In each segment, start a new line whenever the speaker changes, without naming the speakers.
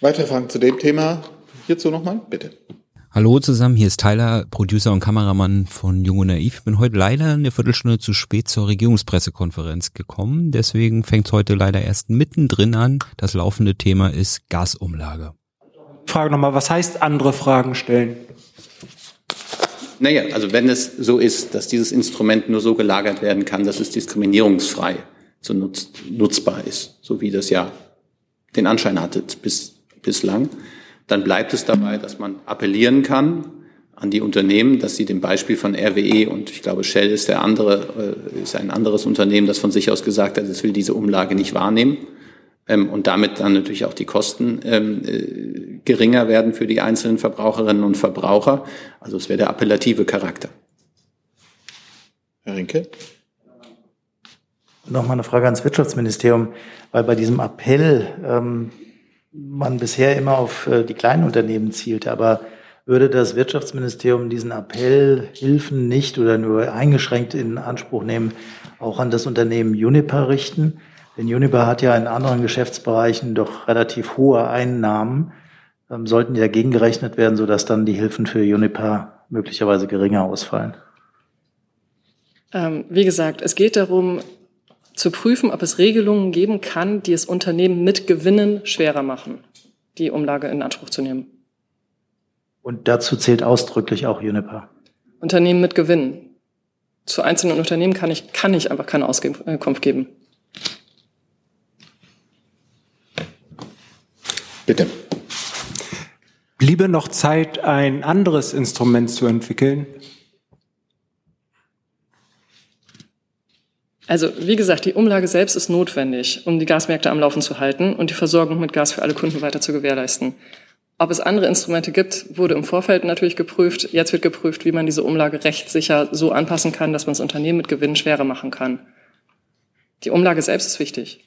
Weitere Fragen zu dem Thema hierzu nochmal? Bitte.
Hallo zusammen, hier ist Tyler, Producer und Kameramann von Jung und Naiv. Ich bin heute leider eine Viertelstunde zu spät zur Regierungspressekonferenz gekommen. Deswegen fängt es heute leider erst mittendrin an. Das laufende Thema ist Gasumlage.
Frage nochmal, was heißt andere Fragen stellen?
Naja, also wenn es so ist, dass dieses Instrument nur so gelagert werden kann, dass es diskriminierungsfrei so nutz, nutzbar ist, so wie das ja den Anschein hatte bis, bislang, dann bleibt es dabei, dass man appellieren kann an die Unternehmen, dass sie dem Beispiel von RWE und ich glaube Shell ist der andere, äh, ist ein anderes Unternehmen, das von sich aus gesagt hat, es will diese Umlage nicht wahrnehmen ähm, und damit dann natürlich auch die Kosten ähm, äh, geringer werden für die einzelnen Verbraucherinnen und Verbraucher. Also es wäre der appellative Charakter.
Herr Rinke?
Nochmal eine Frage ans Wirtschaftsministerium, weil bei diesem Appell ähm, man bisher immer auf äh, die kleinen Unternehmen zielte, aber würde das Wirtschaftsministerium diesen Appell Hilfen nicht oder nur eingeschränkt in Anspruch nehmen, auch an das Unternehmen Uniper richten? Denn Uniper hat ja in anderen Geschäftsbereichen doch relativ hohe Einnahmen, ähm, sollten die dagegen gerechnet werden, sodass dann die Hilfen für Uniper möglicherweise geringer ausfallen.
Ähm, wie gesagt, es geht darum, zu prüfen, ob es Regelungen geben kann, die es Unternehmen mit Gewinnen schwerer machen, die Umlage in Anspruch zu nehmen.
Und dazu zählt ausdrücklich auch Uniper.
Unternehmen mit Gewinnen. Zu einzelnen Unternehmen kann ich, kann ich einfach keine Auskunft geben.
Bitte.
Bliebe noch Zeit, ein anderes Instrument zu entwickeln?
Also wie gesagt, die Umlage selbst ist notwendig, um die Gasmärkte am Laufen zu halten und die Versorgung mit Gas für alle Kunden weiter zu gewährleisten. Ob es andere Instrumente gibt, wurde im Vorfeld natürlich geprüft. Jetzt wird geprüft, wie man diese Umlage rechtssicher so anpassen kann, dass man das Unternehmen mit Gewinn schwerer machen kann. Die Umlage selbst ist wichtig.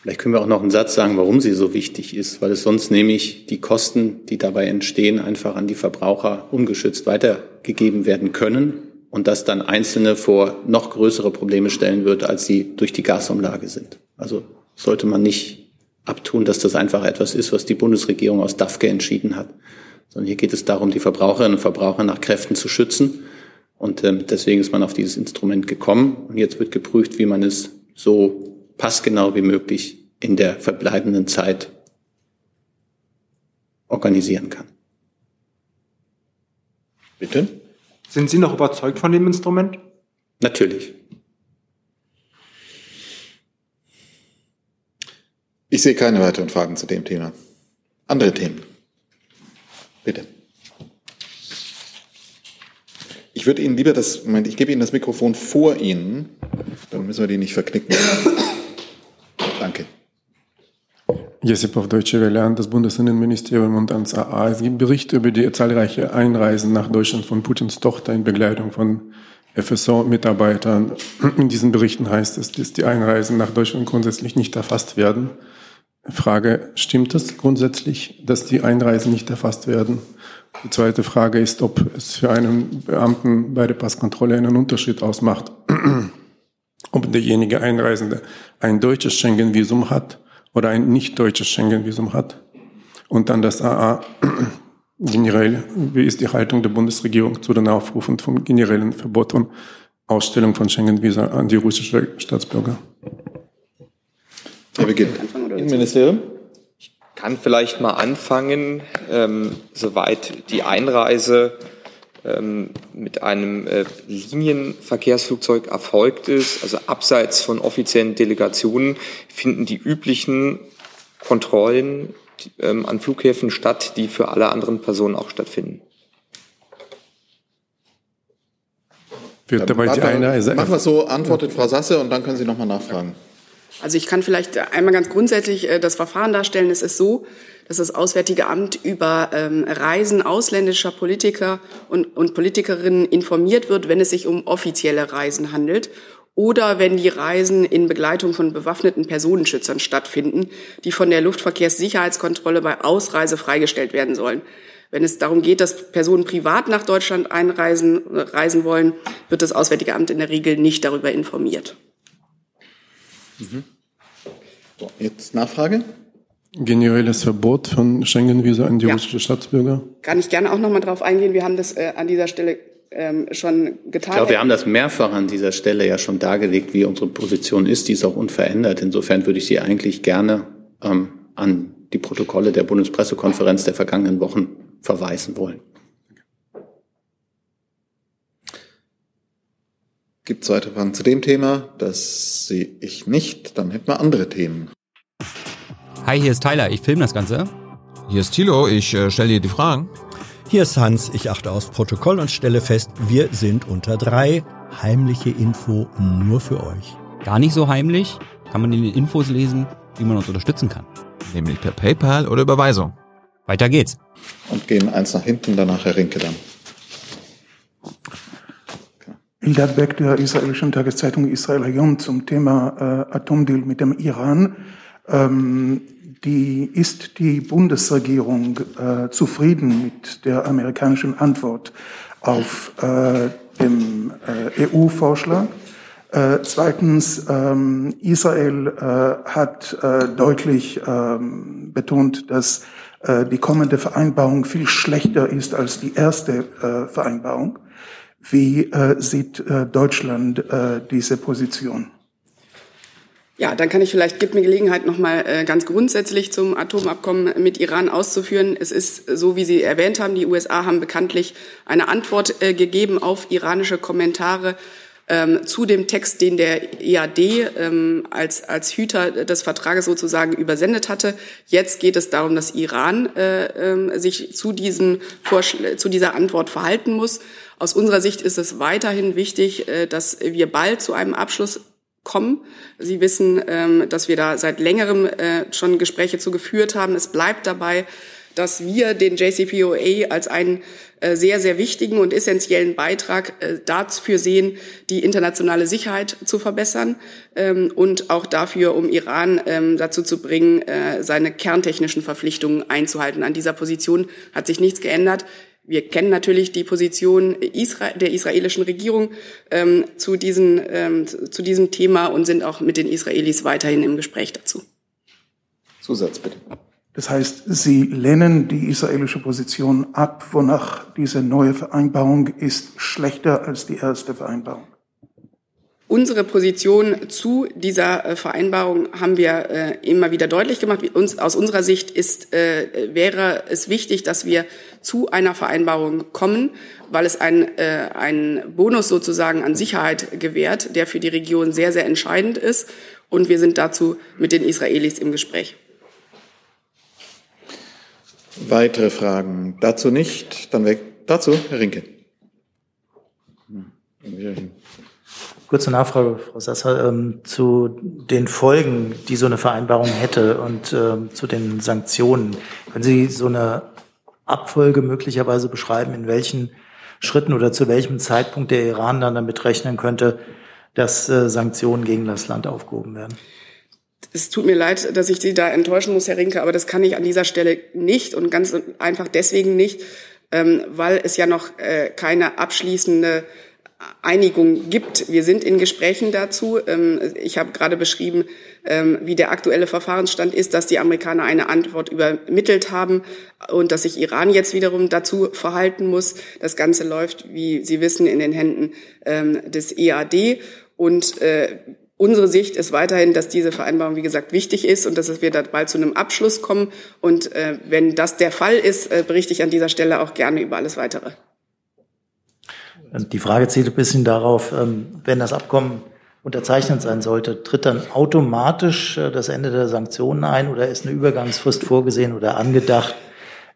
Vielleicht können wir auch noch einen Satz sagen, warum sie so wichtig ist, weil es sonst nämlich die Kosten, die dabei entstehen, einfach an die Verbraucher ungeschützt weitergegeben werden können und das dann Einzelne vor noch größere Probleme stellen wird, als sie durch die Gasumlage sind. Also sollte man nicht abtun, dass das einfach etwas ist, was die Bundesregierung aus DAFKE entschieden hat, sondern hier geht es darum, die Verbraucherinnen und Verbraucher nach Kräften zu schützen. Und ähm, deswegen ist man auf dieses Instrument gekommen. Und jetzt wird geprüft, wie man es so passgenau wie möglich in der verbleibenden Zeit organisieren kann.
Bitte?
Sind Sie noch überzeugt von dem Instrument?
Natürlich.
Ich sehe keine weiteren Fragen zu dem Thema. Andere Themen. Bitte. Ich würde Ihnen lieber das, Moment, ich gebe Ihnen das Mikrofon vor Ihnen, dann müssen wir die nicht verknicken. Danke.
Jesipov Deutsche Welle an das Bundesinnenministerium und ans AA. Es gibt Berichte über die zahlreiche Einreisen nach Deutschland von Putins Tochter in Begleitung von FSO-Mitarbeitern. In diesen Berichten heißt es, dass die Einreisen nach Deutschland grundsätzlich nicht erfasst werden. Frage, stimmt es grundsätzlich, dass die Einreisen nicht erfasst werden? Die zweite Frage ist, ob es für einen Beamten bei der Passkontrolle einen Unterschied ausmacht, ob derjenige Einreisende ein deutsches Schengen-Visum hat oder ein nicht deutsches Schengen-Visum hat. Und dann das AA generell, wie ist die Haltung der Bundesregierung zu den Aufrufen vom generellen Verbot von Ausstellung von Schengen-Visa an die russische Staatsbürger?
Herr Beginn. Innenministerium?
Ich kann vielleicht mal anfangen, ähm, soweit die Einreise ähm, mit einem äh, Linienverkehrsflugzeug erfolgt ist, also abseits von offiziellen Delegationen, finden die üblichen Kontrollen ähm, an Flughäfen statt, die für alle anderen Personen auch stattfinden.
Wird dabei die Einreise machen wir so, antwortet Frau Sasse und dann können Sie nochmal nachfragen.
Also ich kann vielleicht einmal ganz grundsätzlich äh, das Verfahren darstellen. Es ist so, dass das Auswärtige Amt über ähm, Reisen ausländischer Politiker und, Politikerinnen informiert wird, wenn es sich um offizielle Reisen handelt oder wenn die Reisen in Begleitung von bewaffneten Personenschützern stattfinden, die von der Luftverkehrssicherheitskontrolle bei Ausreise freigestellt werden sollen. Wenn es darum geht, dass Personen privat nach Deutschland einreisen reisen wollen, wird das Auswärtige Amt in der Regel nicht darüber informiert.
Mhm. So, jetzt Nachfrage?
Generelles Verbot von Schengen-Visa an die
Ja.
russische Staatsbürger?
Kann ich gerne auch nochmal drauf eingehen. Wir haben das äh, an dieser Stelle ähm, schon getan.
Ich glaube, wir haben das mehrfach an dieser Stelle ja schon dargelegt, wie unsere Position ist. Die ist auch unverändert. Insofern würde ich Sie eigentlich gerne ähm, an die Protokolle der Bundespressekonferenz der vergangenen Wochen verweisen wollen.
Gibt es weitere Fragen zu dem Thema? Das sehe ich nicht. Dann hätten wir andere Themen.
Hi, hier ist Tyler, ich filme das Ganze.
Hier ist Thilo, ich äh, stelle dir die Fragen.
Hier ist Hans, ich achte aufs Protokoll und stelle fest, wir sind unter drei. Heimliche Info nur für euch.
Gar nicht so heimlich, kann man in den Infos lesen, wie man uns unterstützen kann.
Nämlich per PayPal oder Überweisung.
Weiter geht's.
Und gehen eins nach hinten, danach Herr Rinke dann.
Eldad Beck der israelischen Tageszeitung Israel Hayom zum Thema äh, Atomdeal mit dem Iran. Ähm, die, ist die Bundesregierung äh, zufrieden mit der amerikanischen Antwort auf äh, dem äh, EU-Vorschlag? Äh, zweitens, ähm, Israel äh, hat äh, deutlich ähm, betont, dass äh, die kommende Vereinbarung viel schlechter ist als die erste äh, Vereinbarung. Wie äh, sieht äh, Deutschland äh, diese Position?
Ja, dann kann ich vielleicht, gibt mir Gelegenheit, nochmal äh, ganz grundsätzlich zum Atomabkommen mit Iran auszuführen. Es ist so, wie Sie erwähnt haben, die USA haben bekanntlich eine Antwort äh, gegeben auf iranische Kommentare ähm, zu dem Text, den der EAD ähm, als, als Hüter des Vertrages sozusagen übersendet hatte. Jetzt geht es darum, dass Iran äh, äh, sich zu, diesem zu dieser Antwort verhalten muss. Aus unserer Sicht ist es weiterhin wichtig, äh, dass wir bald zu einem Abschluss kommen. Sie wissen, ähm, dass wir da seit längerem äh, schon Gespräche zu geführt haben. Es bleibt dabei, dass wir den JCPOA als einen äh, sehr, sehr wichtigen und essentiellen Beitrag äh, dafür sehen, die internationale Sicherheit zu verbessern ähm, und auch dafür, um Iran ähm, dazu zu bringen, äh, seine kerntechnischen Verpflichtungen einzuhalten. An dieser Position hat sich nichts geändert. Wir kennen natürlich die Position der israelischen Regierung ähm, zu, diesen, zu diesem Thema und sind auch mit den Israelis weiterhin im Gespräch dazu.
Zusatz bitte.
Das heißt, Sie lehnen die israelische Position ab, wonach diese neue Vereinbarung ist schlechter als die erste Vereinbarung.
Unsere Position zu dieser äh, Vereinbarung haben wir äh, immer wieder deutlich gemacht. Uns, aus unserer Sicht ist, äh, wäre es wichtig, dass wir zu einer Vereinbarung kommen, weil es ein, einen Bonus sozusagen an Sicherheit gewährt, der für die Region sehr, sehr entscheidend ist. Und wir sind dazu mit den Israelis im Gespräch.
Weitere Fragen dazu nicht? Dann weg dazu, Herr Rinke.
Kurze Nachfrage, Frau Sasser, ähm, zu den Folgen, die so eine Vereinbarung hätte und ähm, zu den Sanktionen. Können Sie so eine Abfolge möglicherweise beschreiben, in welchen Schritten oder zu welchem Zeitpunkt der Iran dann damit rechnen könnte, dass äh, Sanktionen gegen das Land aufgehoben werden?
Es tut mir leid, dass ich Sie da enttäuschen muss, Herr Rinke, aber das kann ich an dieser Stelle nicht und ganz einfach deswegen nicht, ähm, weil es ja noch äh, keine abschließende Einigung gibt. Wir sind in Gesprächen dazu. Ähm, ich habe gerade beschrieben, ähm, wie der aktuelle Verfahrensstand ist, dass die Amerikaner eine Antwort übermittelt haben und dass sich Iran jetzt wiederum dazu verhalten muss. Das Ganze läuft, wie Sie wissen, in den Händen des EAD und äh, Unsere Sicht ist weiterhin, dass diese Vereinbarung, wie gesagt, wichtig ist und dass wir da bald zu einem Abschluss kommen. Und äh, wenn das der Fall ist, äh, berichte ich an dieser Stelle auch gerne über alles Weitere.
Die Frage zielt ein bisschen darauf, ähm, wenn das Abkommen unterzeichnet sein sollte, tritt dann automatisch äh, das Ende der Sanktionen ein oder ist eine Übergangsfrist vorgesehen oder angedacht,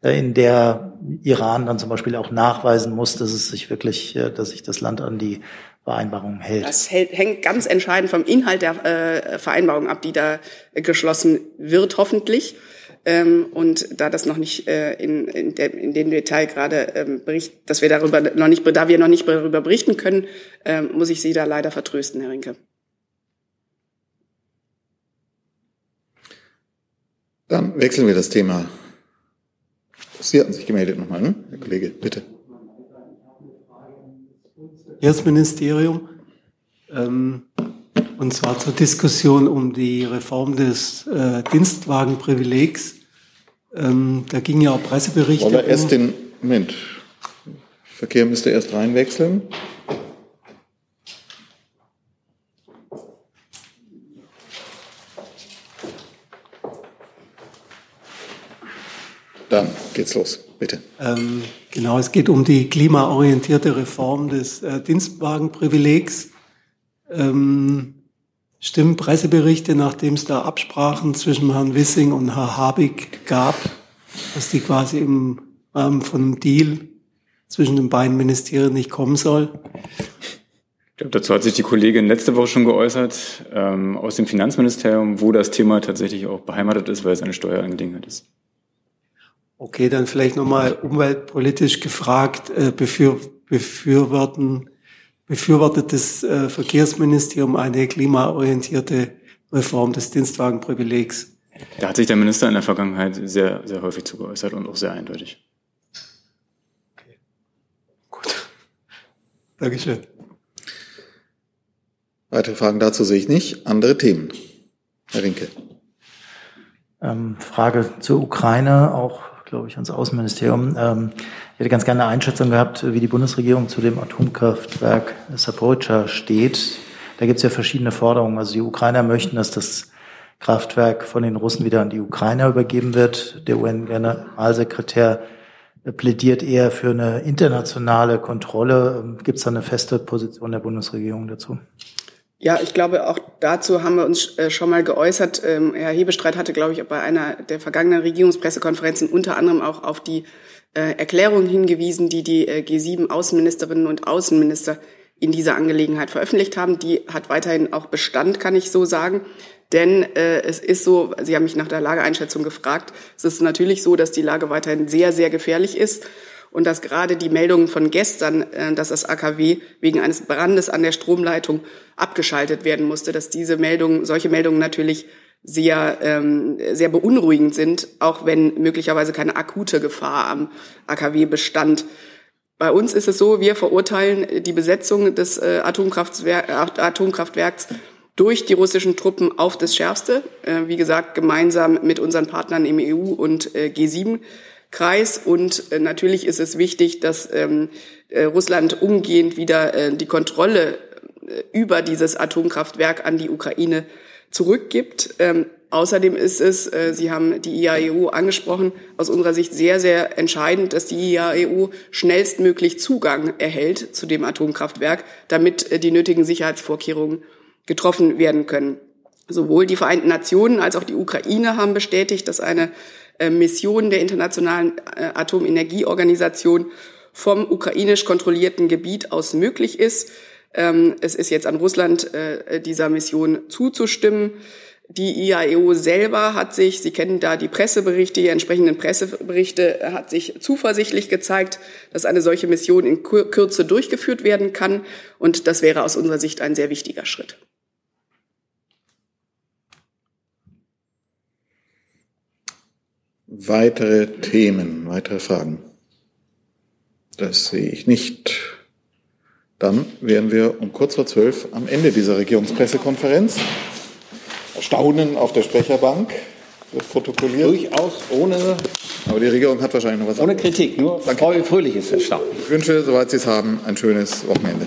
äh, in der Iran dann zum Beispiel auch nachweisen muss, dass es sich wirklich, äh, dass sich das Land an die Vereinbarung hält.
Das hält, hängt ganz entscheidend vom Inhalt der äh, Vereinbarung ab, die da äh, geschlossen wird, hoffentlich. Ähm, und da das noch nicht äh, in, in, der, in dem Detail gerade ähm, bericht, dass wir darüber noch nicht, da wir noch nicht darüber berichten können, ähm, muss ich Sie da leider vertrösten, Herr Rinke.
Dann wechseln wir das Thema. Sie hatten sich gemeldet nochmal, ne? Herr Kollege, bitte.
Verkehrsministerium. Ähm,
Und zwar zur Diskussion um die Reform des äh, Dienstwagenprivilegs. Ähm, da ging ja auch Presseberichte.
Wollen wir erst den, Moment. Verkehr müsste erst reinwechseln. Dann geht's los, bitte.
Ähm, genau, es geht um die klimaorientierte Reform des äh, Dienstwagenprivilegs. Ähm, stimmen Presseberichte, nachdem es da Absprachen zwischen Herrn Wissing und Herrn Habig gab, dass die quasi im Rahmen von einem Deal zwischen den beiden Ministerien nicht kommen soll?
Ich glaube, dazu hat sich die Kollegin letzte Woche schon geäußert, ähm, aus dem Finanzministerium, wo das Thema tatsächlich auch beheimatet ist, weil es eine Steuerangelegenheit ist.
Okay, dann vielleicht nochmal umweltpolitisch gefragt, äh, befür, befürworten, befürwortet das äh, Verkehrsministerium eine klimaorientierte Reform des Dienstwagenprivilegs?
Da hat sich der Minister in der Vergangenheit sehr, sehr häufig zu geäußert und auch sehr eindeutig.
Dankeschön.
Weitere Fragen dazu sehe ich nicht. Andere Themen. Herr Rinke.
Ähm, Frage zur Ukraine, auch, glaube ich, ans Außenministerium. Ähm, ich hätte ganz gerne eine Einschätzung gehabt, wie die Bundesregierung zu dem Atomkraftwerk Saporica steht. Da gibt es ja verschiedene Forderungen. Also die Ukrainer möchten, dass das Kraftwerk von den Russen wieder an die Ukrainer übergeben wird. Der UN-Generalsekretär plädiert eher für eine internationale Kontrolle. Gibt es da eine feste Position der Bundesregierung dazu?
Ja, ich glaube, auch dazu haben wir uns äh, schon mal geäußert. Ähm, Herr Hebestreit hatte, glaube ich, bei einer der vergangenen Regierungspressekonferenzen unter anderem auch auf die äh, Erklärung hingewiesen, die die äh, G7-Außenministerinnen und Außenminister in dieser Angelegenheit veröffentlicht haben. Die hat weiterhin auch Bestand, kann ich so sagen. Denn äh, es ist so, Sie haben mich nach der Lageeinschätzung gefragt, es ist natürlich so, dass die Lage weiterhin sehr, sehr gefährlich ist und dass gerade die Meldungen von gestern, äh, dass das AKW wegen eines Brandes an der Stromleitung abgeschaltet werden musste, dass diese Meldungen, solche Meldungen natürlich sehr, ähm, sehr beunruhigend sind, auch wenn möglicherweise keine akute Gefahr am AKW bestand. Bei uns ist es so, wir verurteilen die Besetzung des äh, Atomkraftwer Atomkraftwerks durch die russischen Truppen auf das Schärfste. Äh, wie gesagt, gemeinsam mit unseren Partnern im EU und äh, G7-Kreis. Und äh, natürlich ist es wichtig, dass ähm, äh, Russland umgehend wieder äh, die Kontrolle über dieses Atomkraftwerk an die Ukraine zurückgibt. Ähm, außerdem ist es, äh, Sie haben die IAEO angesprochen, aus unserer Sicht sehr, sehr entscheidend, dass die IAEO schnellstmöglich Zugang erhält zu dem Atomkraftwerk, damit äh, die nötigen Sicherheitsvorkehrungen getroffen werden können. Sowohl die Vereinten Nationen als auch die Ukraine haben bestätigt, dass eine äh, Mission der Internationalen äh, Atomenergieorganisation vom ukrainisch kontrollierten Gebiet aus möglich ist. Ähm, es ist jetzt an Russland, äh, dieser Mission zuzustimmen. Die IAEO selber hat sich, Sie kennen da die Presseberichte, die entsprechenden Presseberichte, hat sich zuversichtlich gezeigt, dass eine solche Mission in Kürze durchgeführt werden kann. Und das wäre aus unserer Sicht ein sehr wichtiger Schritt.
Weitere Themen, weitere Fragen? Das sehe ich nicht. Dann wären wir um kurz vor zwölf am Ende dieser Regierungspressekonferenz. Staunen auf der Sprecherbank wird protokolliert.
Durchaus ohne.
Aber die Regierung hat wahrscheinlich noch was.
Ohne Kritik, nur Danke. fröhliches Erstaunen.
Ich wünsche, soweit Sie es haben, ein schönes Wochenende.